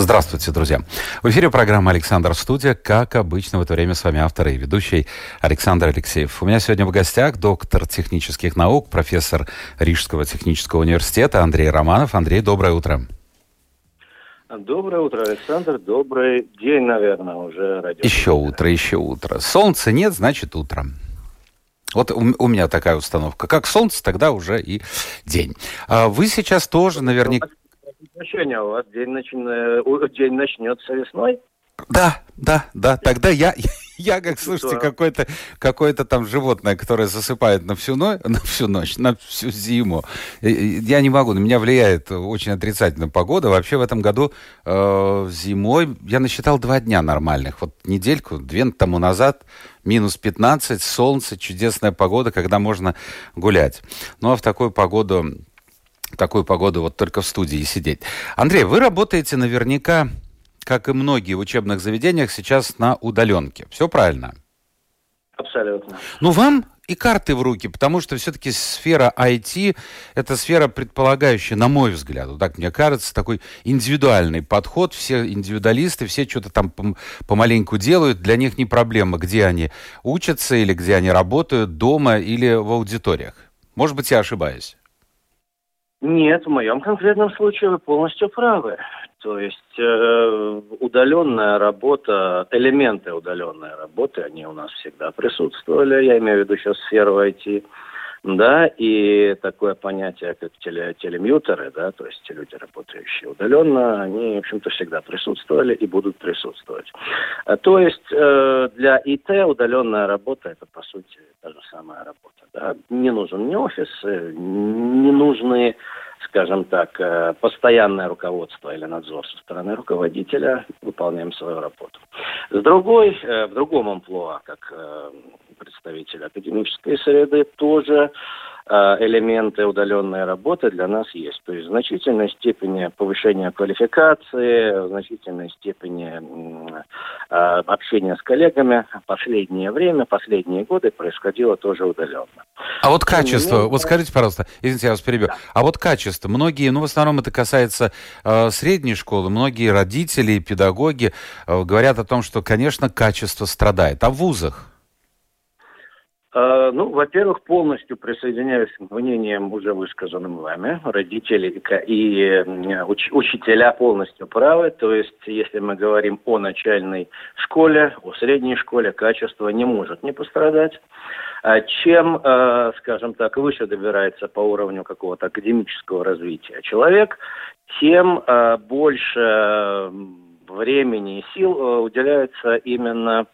Здравствуйте, друзья. В эфире программа «Александр Студия». Как обычно, в это время с вами автор и ведущий Александр Алексеев. У меня сегодня в гостях доктор технических наук, профессор Рижского технического университета Андрей Романов. Андрей, доброе утро. Доброе утро, Александр. Добрый день, наверное, уже. Радио. Еще утро, еще утро. Солнца нет, значит утро. Вот у, у меня такая установка. Как солнце, тогда уже и день. А вы сейчас тоже наверняка... Прощения, у вас день, начи... день начнется весной? Да, да, да. Тогда я, я как, слушайте, какое-то какое там животное, которое засыпает на всю, ночь, на всю ночь, на всю зиму. Я не могу, на меня влияет очень отрицательная погода. Вообще в этом году э, зимой я насчитал два дня нормальных. Вот недельку, две тому назад, минус 15, солнце, чудесная погода, когда можно гулять. Ну а в такую погоду такую погоду вот только в студии сидеть. Андрей, вы работаете наверняка как и многие в учебных заведениях, сейчас на удаленке. Все правильно? Абсолютно. Ну, вам и карты в руки, потому что все-таки сфера IT – это сфера, предполагающая, на мой взгляд, вот так мне кажется, такой индивидуальный подход. Все индивидуалисты, все что-то там помаленьку делают. Для них не проблема, где они учатся или где они работают, дома или в аудиториях. Может быть, я ошибаюсь? Нет, в моем конкретном случае вы полностью правы. То есть э, удаленная работа, элементы удаленной работы, они у нас всегда присутствовали. Я имею в виду сейчас сферу IT. Да, и такое понятие, как теле, телемьютеры, да, то есть люди, работающие удаленно, они, в общем-то, всегда присутствовали и будут присутствовать. А, то есть э, для ИТ удаленная работа – это, по сути, та же самая работа. Да. Не нужен ни офис, не нужны скажем так, э, постоянное руководство или надзор со стороны руководителя, выполняем свою работу. С другой, э, в другом амплуа, как представитель академической среды, тоже Э, элементы удаленной работы для нас есть. То есть в значительной степени повышения квалификации, в значительной степени э, общения с коллегами последнее время, последние годы происходило тоже удаленно. А вот качество, вот скажите, пожалуйста, извините, я вас перебью, да. а вот качество, многие, ну в основном это касается э, средней школы, многие родители, педагоги э, говорят о том, что, конечно, качество страдает. А в вузах? Э, ну, во-первых, полностью присоединяюсь к мнениям, уже высказанным вами. Родители и уч учителя полностью правы. То есть, если мы говорим о начальной школе, о средней школе, качество не может не пострадать. А чем, э, скажем так, выше добирается по уровню какого-то академического развития человек, тем э, больше времени и сил уделяется именно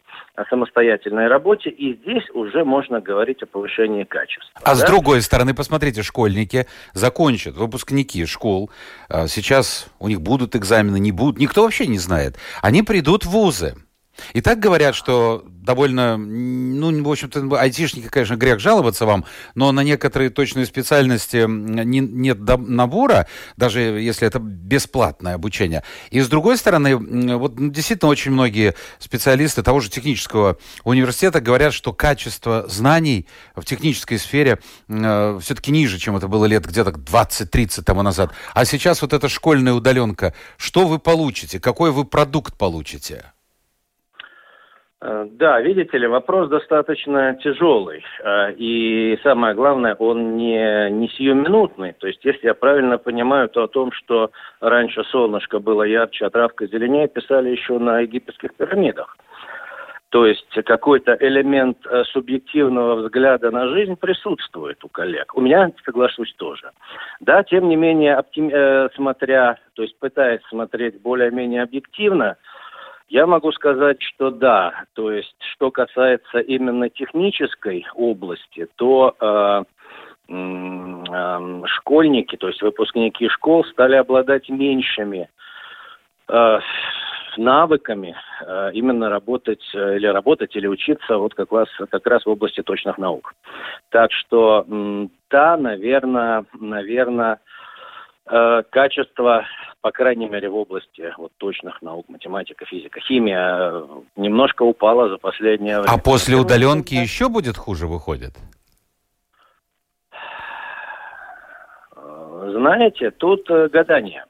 самостоятельной работе, и здесь уже можно говорить о повышении качества. А да? с другой стороны, посмотрите, школьники закончат, выпускники школ, э, сейчас у них будут экзамены, не будут, никто вообще не знает. Они придут в вузы. И так говорят, что довольно, ну, в общем-то, айтишники, конечно, грех жаловаться вам, но на некоторые точные специальности не, нет набора, даже если это бесплатное обучение. И с другой стороны, вот ну, действительно очень многие специалисты того же технического университета говорят, что качество знаний в технической сфере э, все-таки ниже, чем это было лет где-то 20-30 тому назад. А сейчас вот эта школьная удаленка, что вы получите, какой вы продукт получите? Э, да, видите ли, вопрос достаточно тяжелый. Э, и самое главное, он не, не сиюминутный. То есть, если я правильно понимаю, то о том, что раньше солнышко было ярче, а травка зеленее, писали еще на египетских пирамидах. То есть какой-то элемент э, субъективного взгляда на жизнь присутствует у коллег. У меня, соглашусь, тоже. Да, тем не менее, оптим... смотря, то есть пытаясь смотреть более-менее объективно, я могу сказать, что да. То есть, что касается именно технической области, то э, э, школьники, то есть выпускники школ, стали обладать меньшими, э, навыками э, именно работать э, или работать или учиться вот как раз как раз в области точных наук. Так что да, наверное, наверное, э, качество, по крайней мере, в области вот точных наук, математика, физика, химия немножко упало за последнее время. А после удаленки еще будет хуже выходит? Знаете, тут гадание.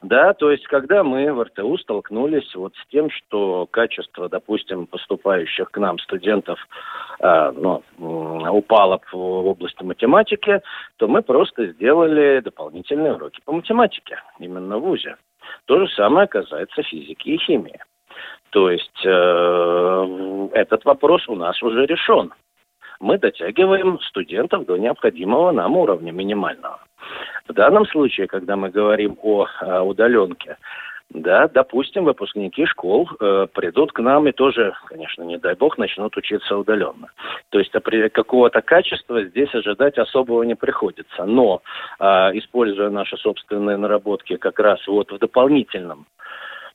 Да, то есть, когда мы в РТУ столкнулись вот с тем, что качество, допустим, поступающих к нам студентов э, ну, упало в, области математики, то мы просто сделали дополнительные уроки по математике, именно в ВУЗе. То же самое касается физики и химии. То есть э, этот вопрос у нас уже решен. Мы дотягиваем студентов до необходимого нам уровня минимального. В данном случае, когда мы говорим о, о удаленке, да, допустим, выпускники школ э, придут к нам и тоже, конечно, не дай бог, начнут учиться удаленно. То есть какого-то качества здесь ожидать особого не приходится. Но, э, используя наши собственные наработки как раз вот в дополнительном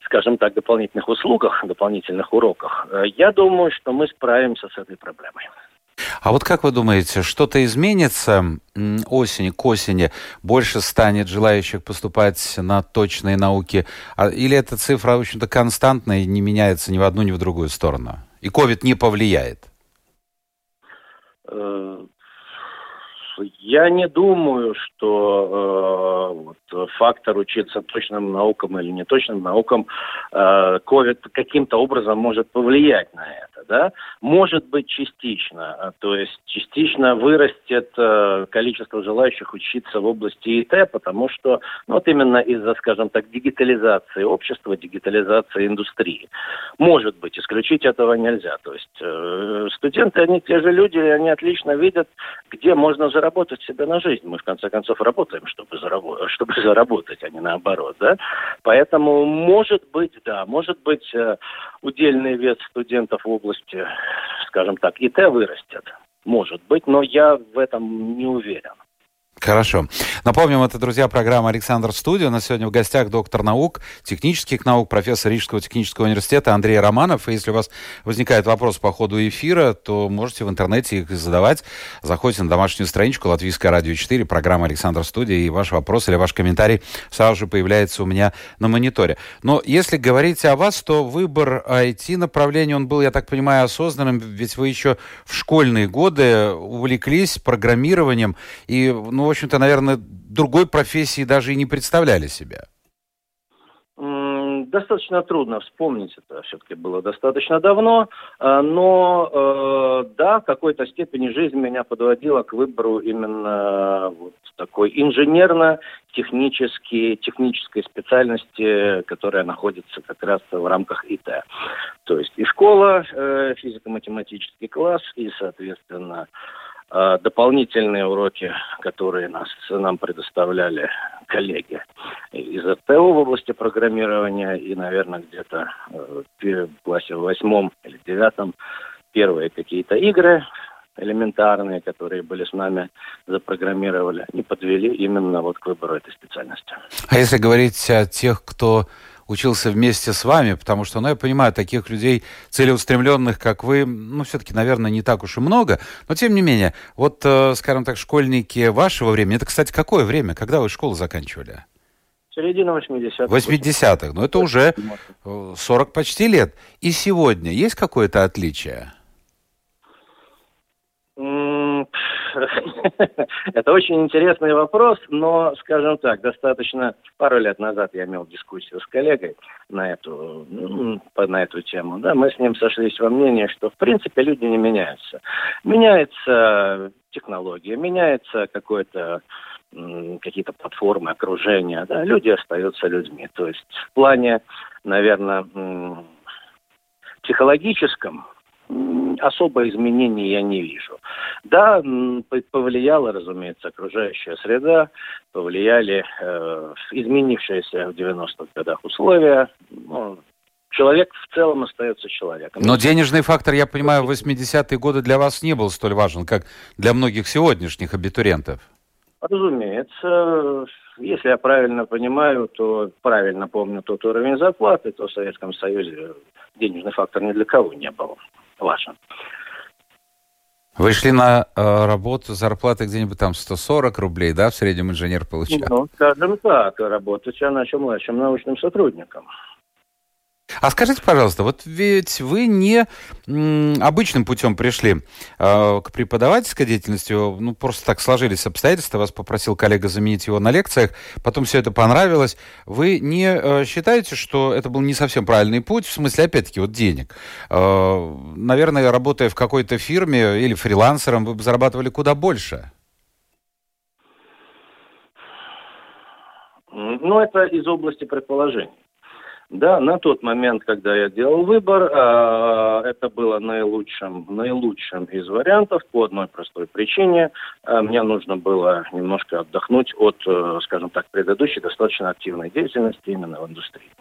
скажем так, дополнительных услугах, дополнительных уроках, э, я думаю, что мы справимся с этой проблемой. А вот как вы думаете, что-то изменится осени, к осени? Больше станет желающих поступать на точные науки? А, или эта цифра, в общем-то, константная и не меняется ни в одну, ни в другую сторону? И COVID не повлияет? Э, я не думаю, что э, фактор учиться точным наукам или неточным наукам э, COVID каким-то образом может повлиять на это да, может быть частично, а, то есть частично вырастет э, количество желающих учиться в области ИТ, потому что ну, вот именно из-за, скажем так, дигитализации общества, дигитализации индустрии. Может быть, исключить этого нельзя. То есть э, студенты, они те же люди, они отлично видят, где можно заработать себе на жизнь. Мы, в конце концов, работаем, чтобы, заработ- чтобы заработать, а не наоборот, да. Поэтому, может быть, да, может быть, э, удельный вес студентов в области области, скажем так, ИТ вырастет. Может быть, но я в этом не уверен. Хорошо. Напомним, это, друзья, программа «Александр Студия». У нас сегодня в гостях доктор наук, технических наук, профессор Рижского технического университета Андрей Романов. И если у вас возникает вопрос по ходу эфира, то можете в интернете их задавать. Заходите на домашнюю страничку Латвийское радио 4, программа «Александр Студия», и ваш вопрос или ваш комментарий сразу же появляется у меня на мониторе. Но если говорить о вас, то выбор IT-направления, он был, я так понимаю, осознанным, ведь вы еще в школьные годы увлеклись программированием, и, ну, общем-то, наверное, другой профессии даже и не представляли себя. Достаточно трудно вспомнить, это все-таки было достаточно давно, а, но э, да, в какой-то степени жизнь меня подводила к выбору именно вот такой инженерно-технической технической специальности, которая находится как раз в рамках ИТ. То есть и школа, э, физико-математический класс, и, соответственно, дополнительные уроки, которые нас, нам предоставляли коллеги из РТО в области программирования и, наверное, где-то э, в классе восьмом или девятом первые какие-то игры элементарные, которые были с нами запрограммировали, не подвели именно вот к выбору этой специальности. А если говорить о тех, кто учился вместе с вами, потому что, ну, я понимаю, таких людей целеустремленных, как вы, ну, все-таки, наверное, не так уж и много, но, тем не менее, вот, э, скажем так, школьники вашего времени, это, кстати, какое время, когда вы школу заканчивали? Середина 80-х. 80-х, ну, это уже 40 почти лет. И сегодня есть какое-то отличие? Это очень интересный вопрос, но, скажем так, достаточно пару лет назад я имел дискуссию с коллегой на эту, на эту тему. Да, мы с ним сошлись во мнении, что, в принципе, люди не меняются. Меняется технология, меняется какой-то какие-то платформы, окружения, да, люди остаются людьми. То есть в плане, наверное, психологическом особо изменений я не вижу. Да, повлияла, разумеется, окружающая среда, повлияли э, изменившиеся в 90-х годах условия. Ну, человек в целом остается человеком. Но денежный фактор, я понимаю, в 80-е годы для вас не был столь важен, как для многих сегодняшних абитуриентов. Разумеется, если я правильно понимаю, то правильно помню тот уровень зарплаты, то в Советском Союзе денежный фактор ни для кого не был важен. Вы шли на э, работу, зарплаты где-нибудь там 140 рублей, да, в среднем инженер получал? Ну, скажем так, работать я начал младшим научным сотрудником. А скажите, пожалуйста, вот ведь вы не обычным путем пришли э, к преподавательской деятельности, ну, просто так сложились обстоятельства, вас попросил коллега заменить его на лекциях, потом все это понравилось. Вы не э, считаете, что это был не совсем правильный путь, в смысле, опять-таки, вот денег? Э, наверное, работая в какой-то фирме или фрилансером, вы бы зарабатывали куда больше. Ну, это из области предположений. Да, на тот момент, когда я делал выбор, э, это было наилучшим, наилучшим из вариантов по одной простой причине. Э, мне нужно было немножко отдохнуть от, э, скажем так, предыдущей достаточно активной деятельности именно в индустрии.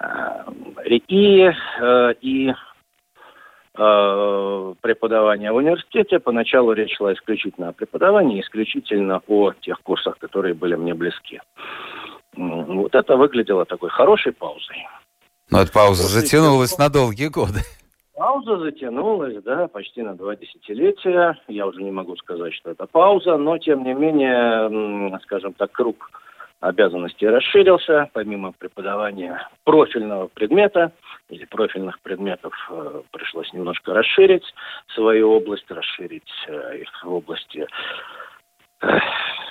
Э, и, э, и э, преподавания в университете. Поначалу речь шла исключительно о преподавании, исключительно о тех курсах, которые были мне близки. Вот это выглядело такой хорошей паузой. Но эта пауза После затянулась на долгие годы. Пауза затянулась, да, почти на два десятилетия. Я уже не могу сказать, что это пауза, но тем не менее, скажем так, круг обязанностей расширился. Помимо преподавания профильного предмета или профильных предметов э, пришлось немножко расширить свою область, расширить э, их в области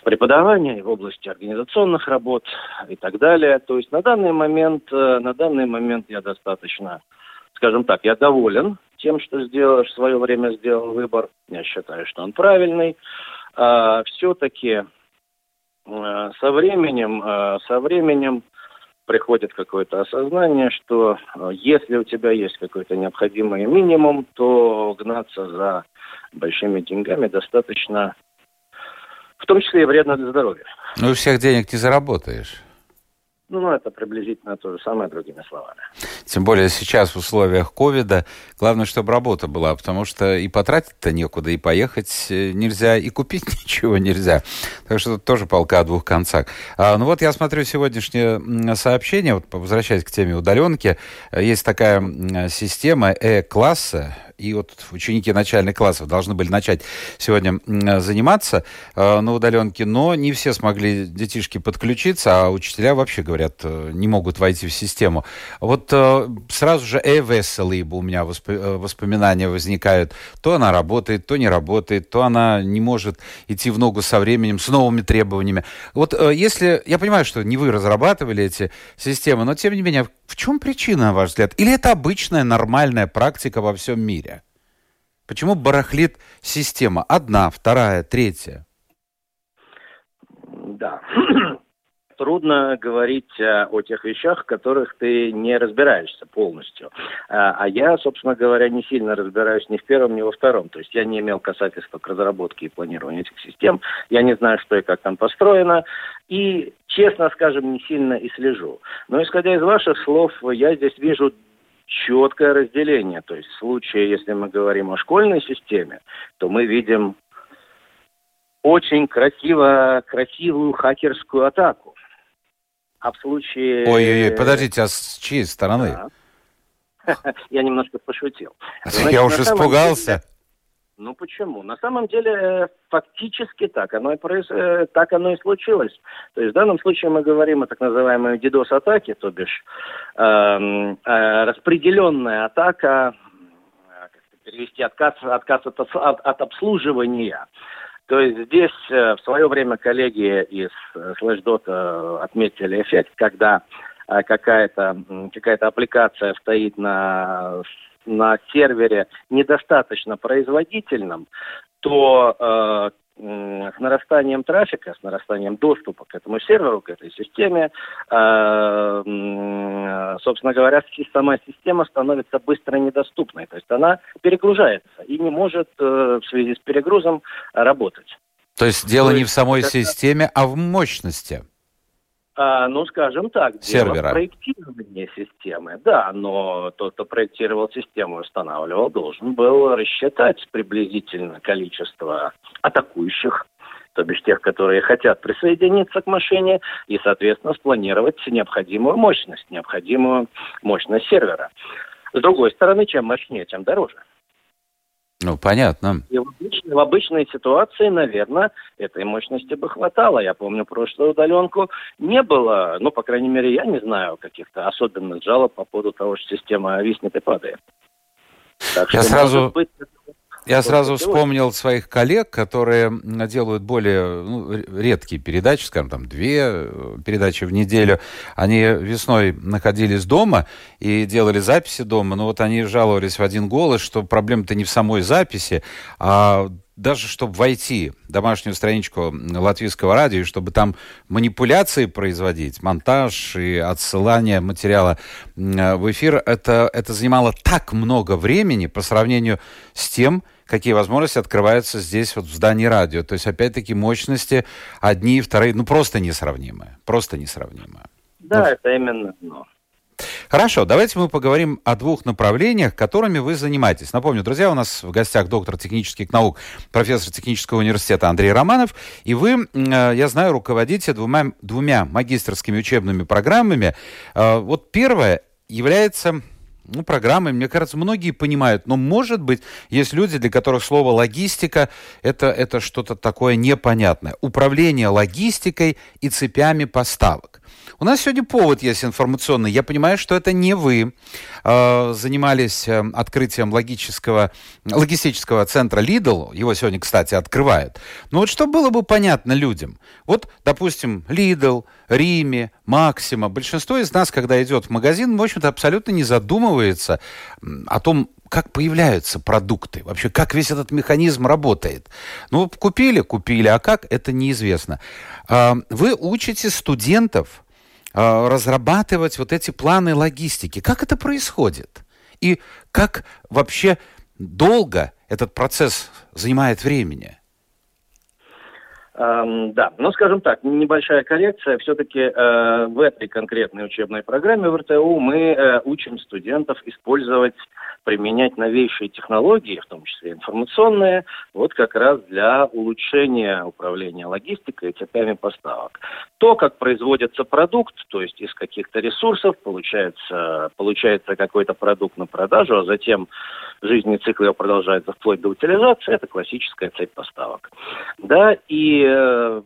преподавания, в области организационных работ и так далее. То есть на данный момент, э, на данный момент я достаточно, скажем так, я доволен тем, что сделал, в свое время сделал выбор. Я считаю, что он правильный. А, все-таки э, со временем, э, со временем приходит какое-то осознание, что если у тебя есть какой-то необходимый минимум, то гнаться за большими деньгами достаточно в том числе и вредно для здоровья. Ну, всех денег не заработаешь. Ну, это приблизительно то же самое, другими словами. Тем более сейчас в условиях ковида главное, чтобы работа была, потому что и потратить-то некуда, и поехать э, нельзя, и купить ничего нельзя. Так что тут тоже полка о двух концах. А, ну вот я смотрю сегодняшнее сообщение, вот возвращаясь к теме удаленки, есть такая система Э-класса, и вот ученики начальных классов должны были начать сегодня заниматься э, на удаленке, но не все смогли детишки подключиться, а учителя вообще говорят, э, не могут войти в систему. Вот э, сразу же э веселые у меня воспоминания возникают. То она работает, то не работает, то она не может идти в ногу со временем, с новыми требованиями. Вот если, я понимаю, что не вы разрабатывали эти системы, но тем не менее, в чем причина, на ваш взгляд? Или это обычная нормальная практика во всем мире? Почему барахлит система? Одна, вторая, третья? Да. Трудно говорить э, о тех вещах, в которых ты не разбираешься полностью. А, а я, собственно говоря, не сильно разбираюсь ни в первом, ни во втором. То есть я не имел касательства к разработке и планированию этих систем. Я не знаю, что и как там построено. И, честно скажем, не сильно и слежу. Но исходя из ваших слов, я здесь вижу четкое разделение. То есть в случае, если мы говорим о школьной системе, то мы видим очень красиво, красивую хакерскую атаку. А в случае... Ой-ой-ой, подождите, а с чьей стороны? Да. Я немножко пошутил. Значит, Я уж испугался. Ну почему? На самом деле э, фактически так оно и произ... Э, так оно и случилось. То есть в данном случае мы говорим о так называемой DDoS-атаке, то бишь э, э, распределенная атака, как перевести отказ, отказ от, от, от обслуживания. То есть здесь в свое время коллеги из Slashdot отметили эффект, когда какая-то какая аппликация стоит на на сервере недостаточно производительном, то э, с нарастанием трафика, с нарастанием доступа к этому серверу, к этой системе, э, собственно говоря, сама система становится быстро недоступной. То есть она перегружается и не может э, в связи с перегрузом работать. То есть дело То не в самой это... системе, а в мощности. А, ну, скажем так, сервера. дело проектирования системы. Да, но тот, кто проектировал систему и устанавливал, должен был рассчитать приблизительно количество атакующих то бишь тех, которые хотят присоединиться к машине, и, соответственно, спланировать необходимую мощность, необходимую мощность сервера. С другой стороны, чем мощнее, тем дороже. Ну, понятно. И в обычной, в обычной ситуации, наверное, этой мощности бы хватало. Я помню прошлую удаленку. Не было, ну, по крайней мере, я не знаю каких-то особенных жалоб по поводу того, что система виснет и падает. Так я что, сразу... быть, я сразу вспомнил своих коллег, которые делают более ну, редкие передачи, скажем, там две э, передачи в неделю. Они весной находились дома и делали записи дома, но вот они жаловались в один голос, что проблема-то не в самой записи, а даже чтобы войти в домашнюю страничку латвийского радио, чтобы там манипуляции производить, монтаж и отсылание материала в эфир, это, это занимало так много времени по сравнению с тем, какие возможности открываются здесь, вот в здании радио. То есть, опять-таки, мощности одни и вторые, ну, просто несравнимые. Просто несравнимые. Да, ну, это именно но. Хорошо, давайте мы поговорим о двух направлениях, которыми вы занимаетесь. Напомню, друзья, у нас в гостях доктор технических наук, профессор технического университета Андрей Романов, и вы, э, я знаю, руководите двумя, двумя магистрскими учебными программами. Э, вот первая является ну, программой, мне кажется, многие понимают, но может быть, есть люди, для которых слово логистика это, это что-то такое непонятное. Управление логистикой и цепями поставок. У нас сегодня повод есть информационный. Я понимаю, что это не вы э, занимались э, открытием логического, логистического центра Lidl. Его сегодня, кстати, открывают. Но вот что было бы понятно людям? Вот, допустим, Lidl, Риме, Максима. Большинство из нас, когда идет в магазин, в общем-то, абсолютно не задумывается о том, как появляются продукты, вообще как весь этот механизм работает. Ну, купили, купили, а как, это неизвестно. А, вы учите студентов а, разрабатывать вот эти планы логистики. Как это происходит? И как вообще долго этот процесс занимает времени? Эм, да, ну скажем так, небольшая коррекция. Все-таки э, в этой конкретной учебной программе в РТУ мы э, учим студентов использовать применять новейшие технологии, в том числе информационные, вот как раз для улучшения управления логистикой и цепями поставок. То, как производится продукт, то есть из каких-то ресурсов получается, получается какой-то продукт на продажу, а затем жизненный цикл его продолжается вплоть до утилизации, это классическая цепь поставок. Да, и э,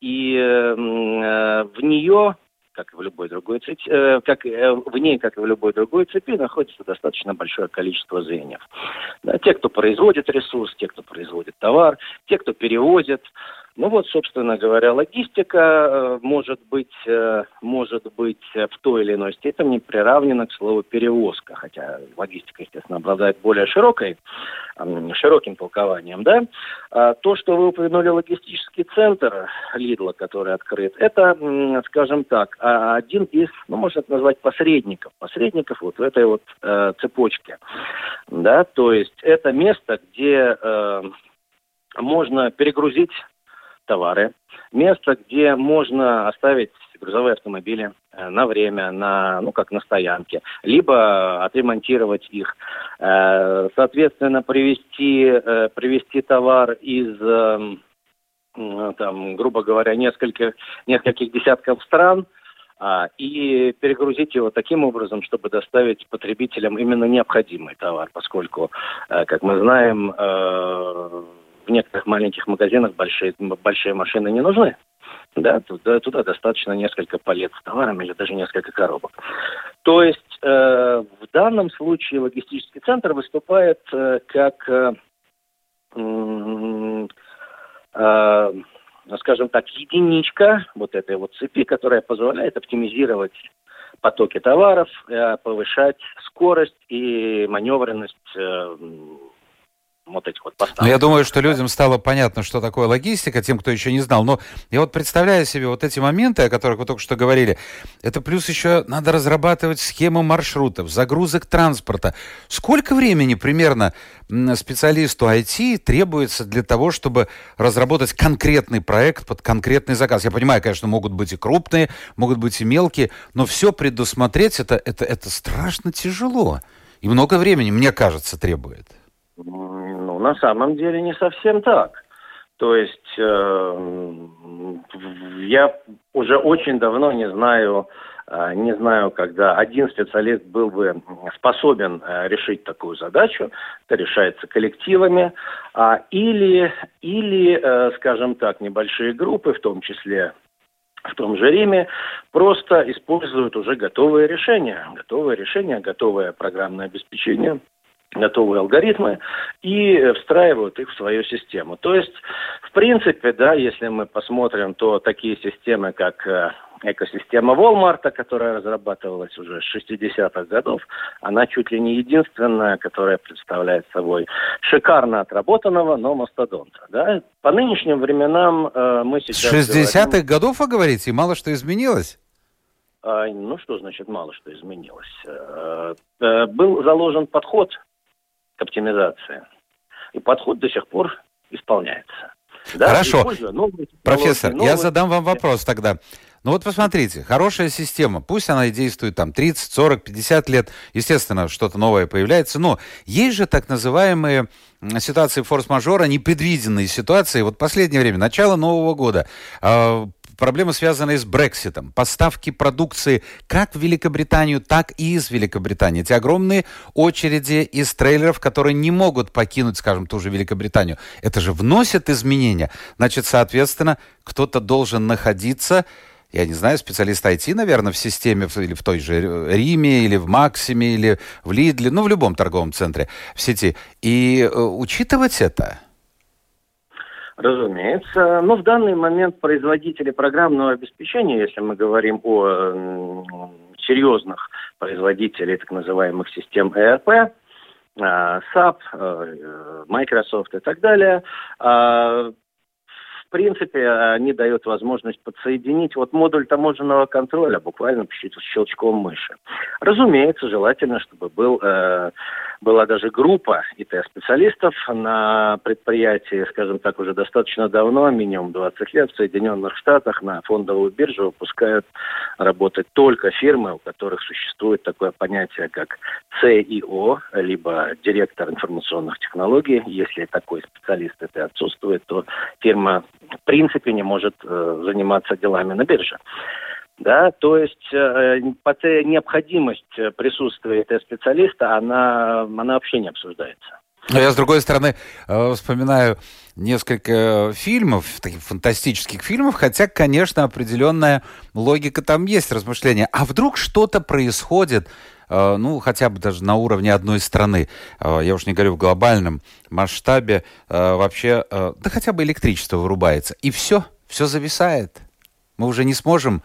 и э, в нее как и в любой другой цепи, э, как э, в ней, как и в любой другой цепи, находится достаточно большое количество звеньев. Да, те, кто производит ресурс, те, кто производит товар, те, кто перевозит, ну вот, собственно говоря, логистика э, может быть, э, может быть в той или иной степени приравнена к слову перевозка, хотя логистика, естественно, обладает более широкой, широким толкованием, да. А то, что вы упомянули логистический центр Лидла, который открыт, это, скажем так, а, один из, ну, можно назвать посредников, посредников вот в этой вот э, цепочке, да, то есть это место, где э, можно перегрузить товары, место, где можно оставить грузовые автомобили э, на время, на, ну, как на стоянке, либо отремонтировать их. Э, соответственно, привести, э, привести товар из там, грубо говоря, нескольких, нескольких десятков стран, а, и перегрузить его таким образом, чтобы доставить потребителям именно необходимый товар, поскольку, как мы знаем, в некоторых маленьких магазинах большие, большие машины не нужны. Да, туда, туда достаточно несколько палет с товаром или даже несколько коробок. То есть э, в данном случае логистический центр выступает э, как, э, э, скажем так, единичка вот этой вот цепи, которая позволяет оптимизировать потоки товаров, э, повышать скорость и маневренность э, вот этих вот поставок. Ну, я думаю, что людям стало понятно, что такое логистика, тем, кто еще не знал. Но я вот представляю себе вот эти моменты, о которых вы только что говорили. Это плюс еще надо разрабатывать схему маршрутов, загрузок транспорта. Сколько времени примерно специалисту IT требуется для того, чтобы разработать конкретный проект под конкретный заказ? Я понимаю, конечно, могут быть и крупные, могут быть и мелкие, но все предусмотреть это, это, это страшно тяжело. И много времени, мне кажется, требует на самом деле не совсем так. То есть э, я уже очень давно не знаю, э, не знаю, когда один специалист был бы способен э, решить такую задачу, это решается коллективами, а, или, или, э, скажем так, небольшие группы, в том числе в том же Риме, просто используют уже готовые решения, готовые решения, готовое программное обеспечение – готовые алгоритмы и встраивают их в свою систему. То есть, в принципе, да, если мы посмотрим, то такие системы, как э, экосистема Walmart, которая разрабатывалась уже с 60-х годов, она чуть ли не единственная, которая представляет собой шикарно отработанного, но мастодонта. Да? По нынешним временам э, мы сейчас... С 60-х говорим... годов, вы говорите, мало что изменилось? А, ну, что значит мало что изменилось? Э, э, был заложен подход оптимизация. И подход до сих пор исполняется. Да, Хорошо. Профессор, новые... я задам вам вопрос тогда. Ну вот посмотрите, хорошая система, пусть она и действует там 30, 40, 50 лет, естественно, что-то новое появляется, но есть же так называемые ситуации форс-мажора, непредвиденные ситуации. Вот последнее время, начало Нового года, а, проблемы, связанные с Брекситом, поставки продукции как в Великобританию, так и из Великобритании. Эти огромные очереди из трейлеров, которые не могут покинуть, скажем, ту же Великобританию. Это же вносит изменения. Значит, соответственно, кто-то должен находиться я не знаю, специалист IT, наверное, в системе, или в той же Риме, или в Максиме, или в Лидле, ну, в любом торговом центре в сети. И э, учитывать это – Разумеется. Но в данный момент производители программного обеспечения, если мы говорим о серьезных производителей так называемых систем ERP, а, SAP, э, Microsoft и так далее, а, принципе, они дают возможность подсоединить вот модуль таможенного контроля буквально щелчком мыши. Разумеется, желательно, чтобы был, э, была даже группа ИТ-специалистов на предприятии, скажем так, уже достаточно давно, минимум 20 лет, в Соединенных Штатах на фондовую биржу выпускают работать только фирмы, у которых существует такое понятие, как ЦИО, либо директор информационных технологий. Если такой специалист это отсутствует, то фирма в принципе не может э, заниматься делами на бирже. Да, то есть э, необходимость присутствия этого специалиста, она, она вообще не обсуждается. Но я, с другой стороны, э, вспоминаю несколько фильмов, таких фантастических фильмов, хотя, конечно, определенная логика там есть, размышления. А вдруг что-то происходит, э, ну, хотя бы даже на уровне одной страны, э, я уж не говорю в глобальном масштабе, вообще, да хотя бы электричество вырубается, и все, все зависает. Мы уже не сможем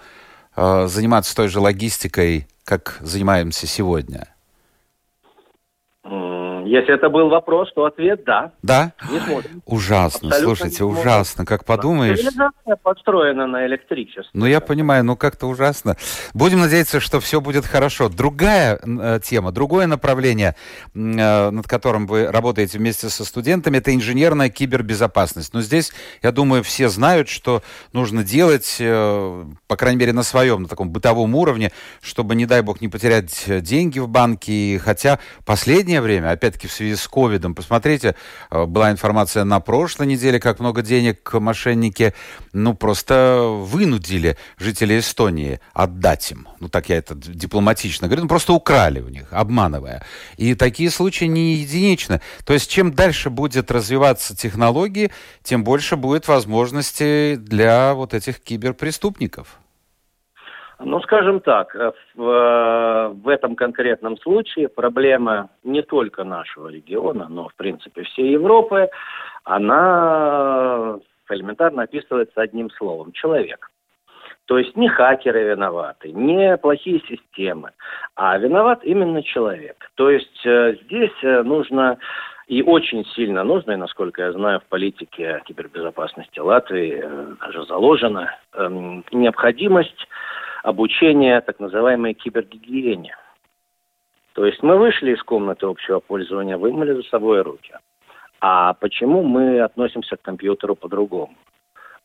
заниматься той же логистикой, как занимаемся сегодня. Если это был вопрос, то ответ да. Да? Не смотрим. Ужасно, Абсолютно слушайте, ужасно. Как подумаешь... Цивилизация подстроена на электричестве. Ну, я понимаю, ну как-то ужасно. Будем надеяться, что все будет хорошо. Другая э, тема, другое направление, э, над которым вы работаете вместе со студентами, это инженерная кибербезопасность. Но здесь, я думаю, все знают, что нужно делать, э, по крайней мере, на своем, на таком бытовом уровне, чтобы, не дай бог, не потерять деньги в банке. Хотя последнее время, опять в связи с ковидом. Посмотрите, э, была информация на прошлой неделе, как много денег мошенники, ну, просто вынудили жителей Эстонии отдать им. Ну, так я это дипломатично говорю, ну, просто украли у них, обманывая. И такие случаи не единичны. То есть, чем дальше будет развиваться технологии, тем больше будет возможностей для вот этих киберпреступников. Ну, скажем так, э, в, э, в этом конкретном случае проблема не только нашего региона, но, в принципе, всей Европы, она элементарно описывается одним словом – человек. То есть не хакеры виноваты, не плохие системы, а виноват именно человек. То есть э, здесь нужно и очень сильно нужно, и насколько я знаю, в политике кибербезопасности Латвии даже заложена э, необходимость обучения так называемой кибергигиене. То есть мы вышли из комнаты общего пользования, вымыли за собой руки. А почему мы относимся к компьютеру по-другому?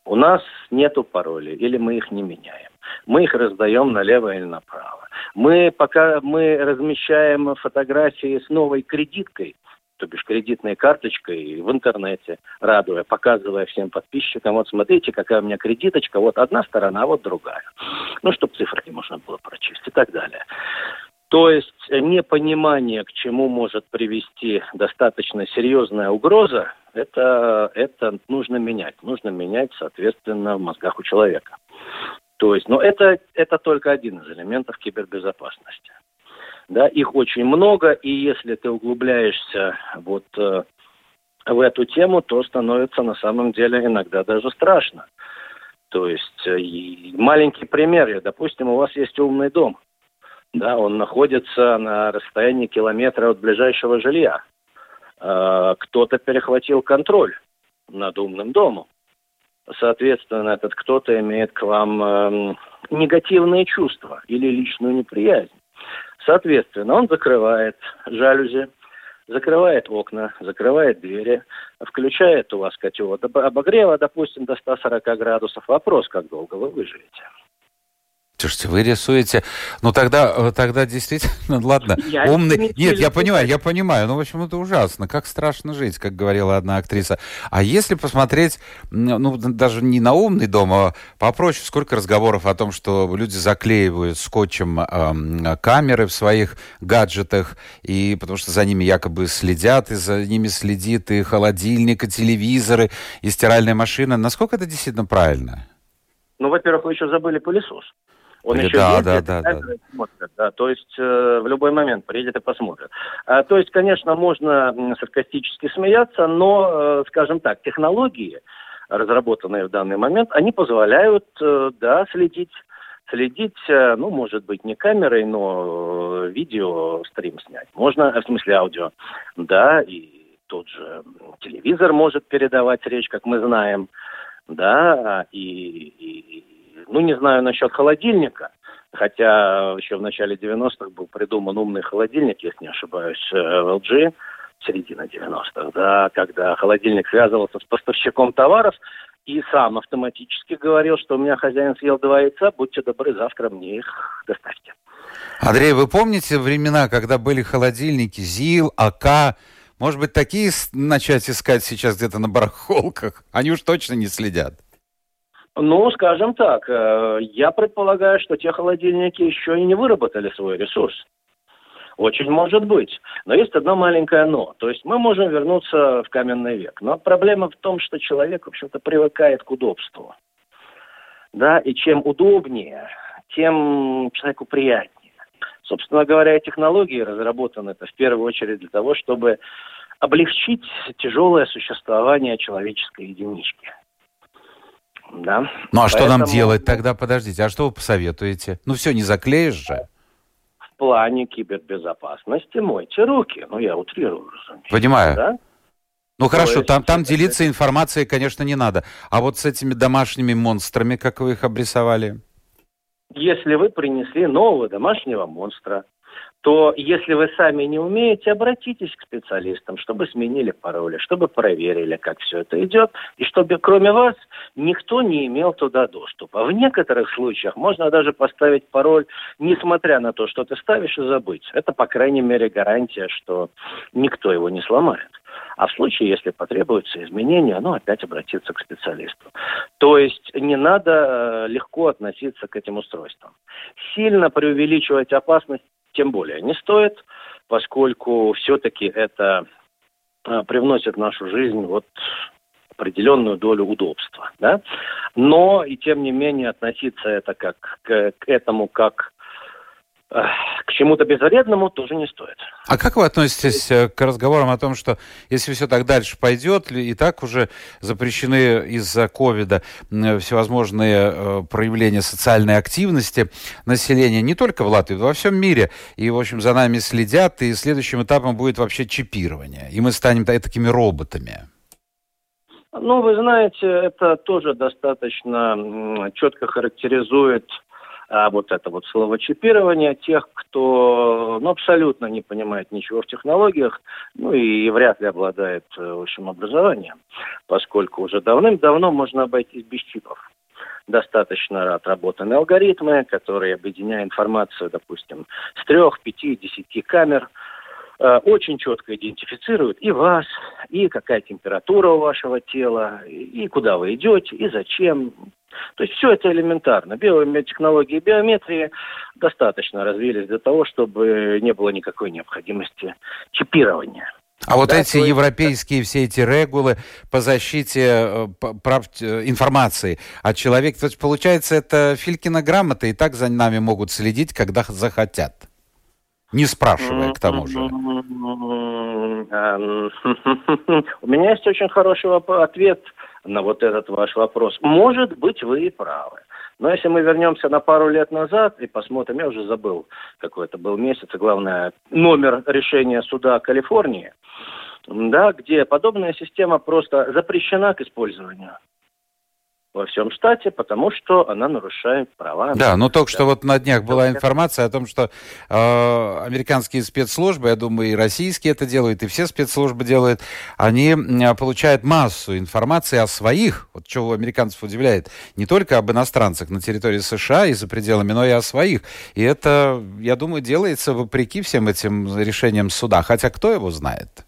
У нас нету паролей, или мы их не меняем. Мы их раздаем налево или направо. Мы пока мы размещаем фотографии с новой кредиткой, то бишь кредитной карточкой в интернете, радуя, показывая всем подписчикам, вот смотрите, какая у меня кредиточка, вот одна сторона, а вот другая. Ну, чтобы цифры можно было прочесть и так далее. То есть непонимание, к чему может привести достаточно серьезная угроза, это, это нужно менять. Нужно менять, соответственно, в мозгах у человека. То есть, но это, это только один из элементов кибербезопасности. Да, их очень много, и если ты углубляешься вот э, в эту тему, то становится на самом деле иногда даже страшно. То есть э, маленький пример, допустим, у вас есть умный дом, да, он находится на расстоянии километра от ближайшего жилья. Э, кто-то перехватил контроль над умным домом. Соответственно, этот кто-то имеет к вам э, негативные чувства или личную неприязнь. Соответственно, он закрывает жалюзи, закрывает окна, закрывает двери, включает у вас котел обогрева, допустим, до 140 градусов. Вопрос, как долго вы выживете. Слушайте, вы рисуете... Ну, тогда, э, тогда действительно, ладно, я умный... Не Нет, я понимаю, я понимаю. Ну, в общем, это ужасно. Как страшно жить, как говорила одна актриса. А если посмотреть, ну, даже не на умный дом, а попроще, сколько разговоров о том, что люди заклеивают скотчем э, камеры в своих гаджетах, и потому что за ними якобы следят, и за ними следит и холодильник, и телевизоры, и стиральная машина. Насколько это действительно правильно? Ну, во-первых, вы еще забыли пылесос. Он Или еще да, ездит, да, да, да. смотрит, да. То есть э, в любой момент приедет и посмотрит. А, то есть, конечно, можно саркастически смеяться, но, э, скажем так, технологии, разработанные в данный момент, они позволяют, э, да, следить следить, э, ну, может быть, не камерой, но э, видео стрим снять. Можно, в смысле аудио, да, и тот же телевизор может передавать речь, как мы знаем, да, и, и, ну, не знаю насчет холодильника, хотя еще в начале 90-х был придуман умный холодильник, если не ошибаюсь, э, LG, середина 90-х, да, когда холодильник связывался с поставщиком товаров и сам автоматически говорил, что у меня хозяин съел два яйца, будьте добры, завтра мне их доставьте. Андрей, вы помните времена, когда были холодильники ЗИЛ, АК, может быть, такие начать искать сейчас где-то на барахолках? Они уж точно не следят. Ну, скажем так, э, я предполагаю, что те холодильники еще и не выработали свой ресурс. Очень может быть. Но есть одно маленькое но. То есть мы можем вернуться в каменный век. Но проблема в том, что человек, в общем-то, привыкает к удобству. Да, и чем удобнее, тем человеку приятнее. Собственно говоря, технологии разработаны это в первую очередь для того, чтобы облегчить тяжелое существование человеческой единички. Да. Ну а Поэтому... что нам делать тогда? Подождите, а что вы посоветуете? Ну все, не заклеишь же. В плане кибербезопасности мойте руки. Ну я утрирую, разумеется. Понимаю. Да? Ну хорошо, есть, там, там делиться информацией, конечно, не надо. А вот с этими домашними монстрами, как вы их обрисовали? Если вы принесли нового домашнего монстра, то если вы сами не умеете, обратитесь к специалистам, чтобы сменили пароли, чтобы проверили, как все это идет, и чтобы кроме вас никто не имел туда доступа. В некоторых случаях можно даже поставить пароль, несмотря на то, что ты ставишь, и забыть. Это, по крайней мере, гарантия, что никто его не сломает. А в случае, если потребуются изменения, ну, опять обратиться к специалисту. То есть не надо э, легко относиться к этим устройствам. Сильно преувеличивать опасность тем более не стоит, поскольку все-таки это а, привносит в нашу жизнь вот определенную долю удобства, да, но и тем не менее относиться это как к, к этому как к чему-то безвредному тоже не стоит. А как вы относитесь э, к разговорам о том, что если все так дальше пойдет, и так уже запрещены из-за ковида всевозможные э, проявления социальной активности населения, не только в Латвии, но во всем мире, и, в общем, за нами следят, и следующим этапом будет вообще чипирование, и мы станем такими роботами? Ну, вы знаете, это тоже достаточно четко характеризует а вот это вот слово чипирование тех, кто ну, абсолютно не понимает ничего в технологиях, ну и вряд ли обладает э, общим образованием, поскольку уже давным-давно можно обойтись без чипов. Достаточно отработаны алгоритмы, которые, объединяя информацию, допустим, с трех, пяти, десяти камер, очень четко идентифицирует и вас, и какая температура у вашего тела, и куда вы идете, и зачем. То есть все это элементарно. Биотехнологии и биометрии достаточно развились для того, чтобы не было никакой необходимости чипирования. А вот да, эти есть... европейские все эти регулы по защите э, прав э, информации от человека, то есть получается это Филькина грамота, и так за нами могут следить, когда захотят. Не спрашивая, к тому же. У меня есть очень хороший ответ на вот этот ваш вопрос. Может быть, вы и правы. Но если мы вернемся на пару лет назад и посмотрим, я уже забыл, какой это был месяц, и главное, номер решения суда Калифорнии, да, где подобная система просто запрещена к использованию во всем штате, потому что она нарушает права. Да, но только что вот на днях была информация о том, что э, американские спецслужбы, я думаю, и российские это делают, и все спецслужбы делают, они э, получают массу информации о своих, вот что американцев удивляет, не только об иностранцах на территории США и за пределами, но и о своих. И это, я думаю, делается вопреки всем этим решениям суда, хотя кто его знает?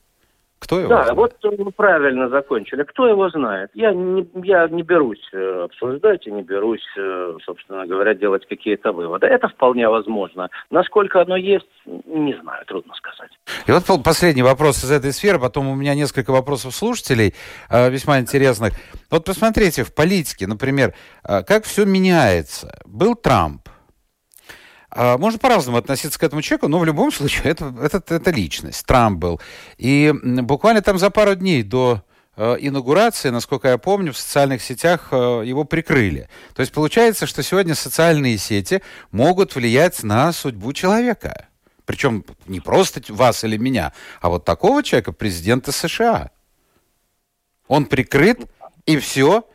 Кто его да, знает? вот вы правильно закончили. Кто его знает? Я не, я не берусь э, обсуждать и не берусь, э, собственно говоря, делать какие-то выводы. Это вполне возможно. Насколько оно есть, не знаю, трудно сказать. И вот последний вопрос из этой сферы, потом у меня несколько вопросов слушателей, э, весьма интересных. Вот посмотрите, в политике, например, как все меняется. Был Трамп, можно по-разному относиться к этому человеку, но в любом случае это, это, это личность. Трамп был. И буквально там за пару дней до э, инаугурации, насколько я помню, в социальных сетях э, его прикрыли. То есть получается, что сегодня социальные сети могут влиять на судьбу человека. Причем не просто вас или меня, а вот такого человека, президента США. Он прикрыт, и все.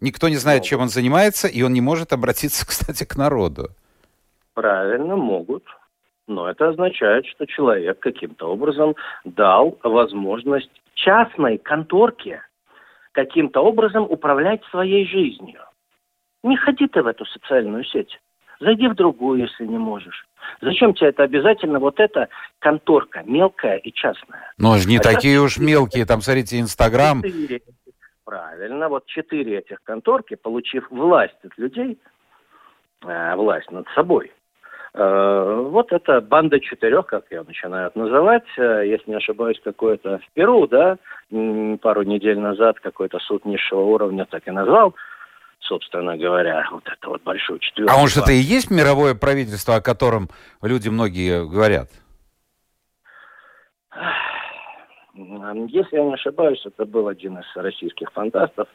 Никто не знает, чем он занимается, и он не может обратиться, кстати, к народу. Правильно, могут. Но это означает, что человек каким-то образом дал возможность частной конторке каким-то образом управлять своей жизнью. Не ходи ты в эту социальную сеть. Зайди в другую, если не можешь. Зачем тебе это обязательно вот эта конторка, мелкая и частная? Ну, не а такие уж мелкие, там, смотрите, Инстаграм. Правильно, вот четыре этих конторки, получив власть от людей, э, власть над собой, вот это банда четырех, как ее начинают называть, э, если не ошибаюсь, какое-то в Перу, да, пару недель назад какой-то суд низшего уровня так и назвал, собственно говоря, вот это вот большую четверку. А может, это и есть мировое правительство, о котором люди многие говорят? Если я не ошибаюсь, это был один из российских фантастов,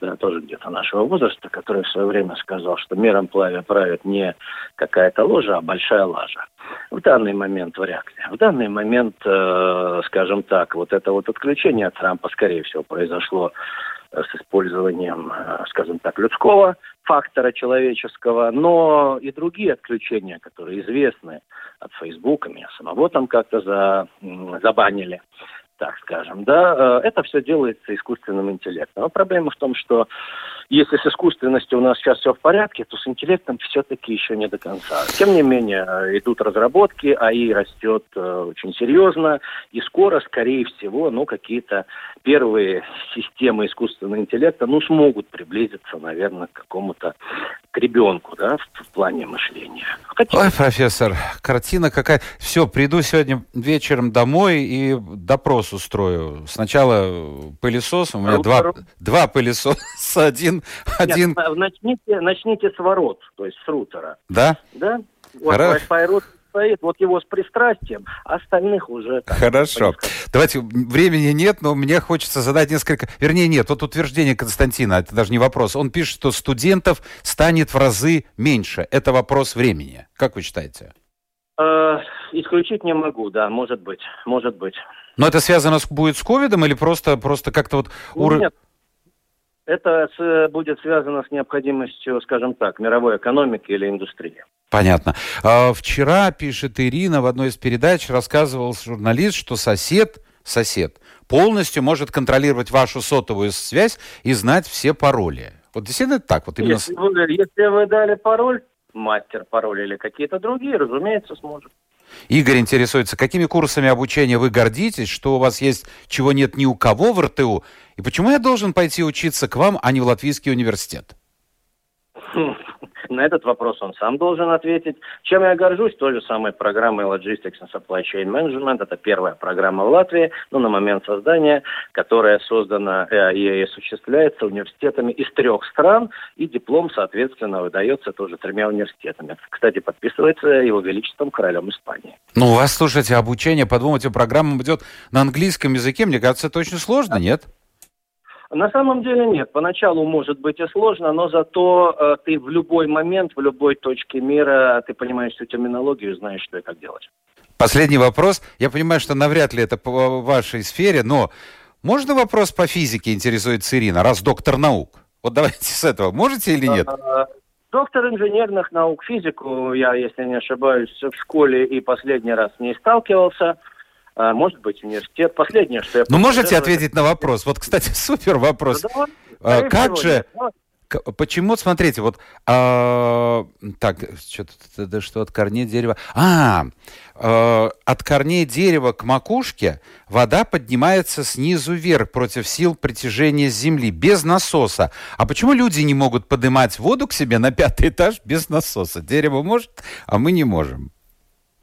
тоже где-то нашего возраста, который в свое время сказал, что миром плавя правит не какая-то ложа, а большая лажа. В данный момент вряд ли. В данный момент, э, скажем так, вот это вот отключение Трампа, скорее всего, произошло э, с использованием, э, скажем так, людского фактора человеческого, но и другие отключения, которые известны от Фейсбука, меня самого там как-то за, забанили так скажем, да, э, это все делается искусственным интеллектом. Но проблема в том, что если с искусственностью у нас сейчас все в порядке, то с интеллектом все-таки еще не до конца. Тем не менее, э, идут разработки, АИ растет э, очень серьезно, и скоро, скорее всего, ну, какие-то первые системы искусственного интеллекта, ну, смогут приблизиться, наверное, к какому-то к ребенку, да, в, в плане мышления. Хотя... Ой, профессор, картина какая. Все, приду сегодня вечером домой и допрос устрою. Сначала пылесос, у меня а два, два пылесоса, один... один... Нет, начните, начните с ворот, то есть с рутера. Да? Да. Вот Wi-Fi роутер стоит, вот его с пристрастием, а остальных уже... Так, Хорошо. Поискать. Давайте, времени нет, но мне хочется задать несколько... Вернее, нет, вот утверждение Константина, это даже не вопрос. Он пишет, что студентов станет в разы меньше. Это вопрос времени. Как вы считаете? Э, исключить не могу, да, может быть, может быть. Но это связано с, будет с ковидом или просто, просто как-то вот... Ур... Нет, это с, будет связано с необходимостью, скажем так, мировой экономики или индустрии. Понятно. А, вчера, пишет Ирина, в одной из передач рассказывал журналист, что сосед, сосед полностью может контролировать вашу сотовую связь и знать все пароли. Вот действительно это так? Вот именно... если, вы, если вы дали пароль, мастер пароль или какие-то другие, разумеется, сможет. Игорь интересуется, какими курсами обучения вы гордитесь, что у вас есть, чего нет ни у кого в РТУ, и почему я должен пойти учиться к вам, а не в Латвийский университет? На этот вопрос он сам должен ответить. Чем я горжусь? Той же самой программой Logistics and Supply Chain Management. Это первая программа в Латвии, ну, на момент создания, которая создана э, и осуществляется университетами из трех стран, и диплом, соответственно, выдается тоже тремя университетами. Кстати, подписывается его величеством королем Испании. Ну, у вас, слушайте, обучение по двум этим программам идет на английском языке. Мне кажется, это очень сложно, нет? На самом деле нет. Поначалу может быть и сложно, но зато э, ты в любой момент, в любой точке мира, ты понимаешь всю терминологию, знаешь, что и как делать. Последний вопрос. Я понимаю, что навряд ли это по вашей сфере, но можно вопрос по физике интересует Ирина, раз доктор наук? Вот давайте с этого. Можете или нет? Э, доктор инженерных наук, физику я, если не ошибаюсь, в школе и последний раз не сталкивался. А, может быть, университет. Последнее, что я... Ну, можете ответить на вопрос? Вот, кстати, супер вопрос. Да, а, как же... Почему, смотрите, вот, а, так, что, что от корней дерева? А, а, от корней дерева к макушке вода поднимается снизу вверх против сил притяжения Земли, без насоса. А почему люди не могут поднимать воду к себе на пятый этаж без насоса? Дерево может, а мы не можем.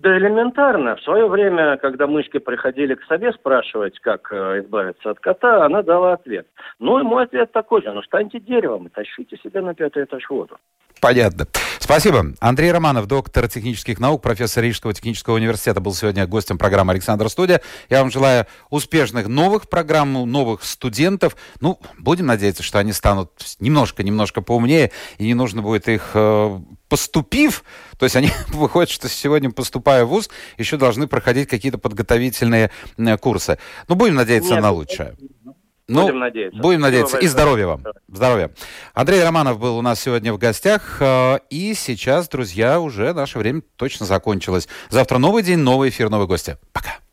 Да элементарно. В свое время, когда мышки приходили к сове спрашивать, как э, избавиться от кота, она дала ответ. Ну и мой ответ такой же. Ну станьте деревом и тащите себя на пятый этаж воду. Понятно. Спасибо. Андрей Романов, доктор технических наук, профессор Рижского технического университета, был сегодня гостем программы «Александр Студия». Я вам желаю успешных новых программ, новых студентов. Ну, будем надеяться, что они станут немножко-немножко поумнее, и не нужно будет их, э, поступив, то есть они выходят, что сегодня, поступая в ВУЗ, еще должны проходить какие-то подготовительные э, курсы. Ну, будем надеяться Нет, на лучшее. Ну, будем надеяться. Будем надеяться. И здоровья вам. Здоровья. Андрей Романов был у нас сегодня в гостях. Э, и сейчас, друзья, уже наше время точно закончилось. Завтра новый день, новый эфир, новые гости. Пока.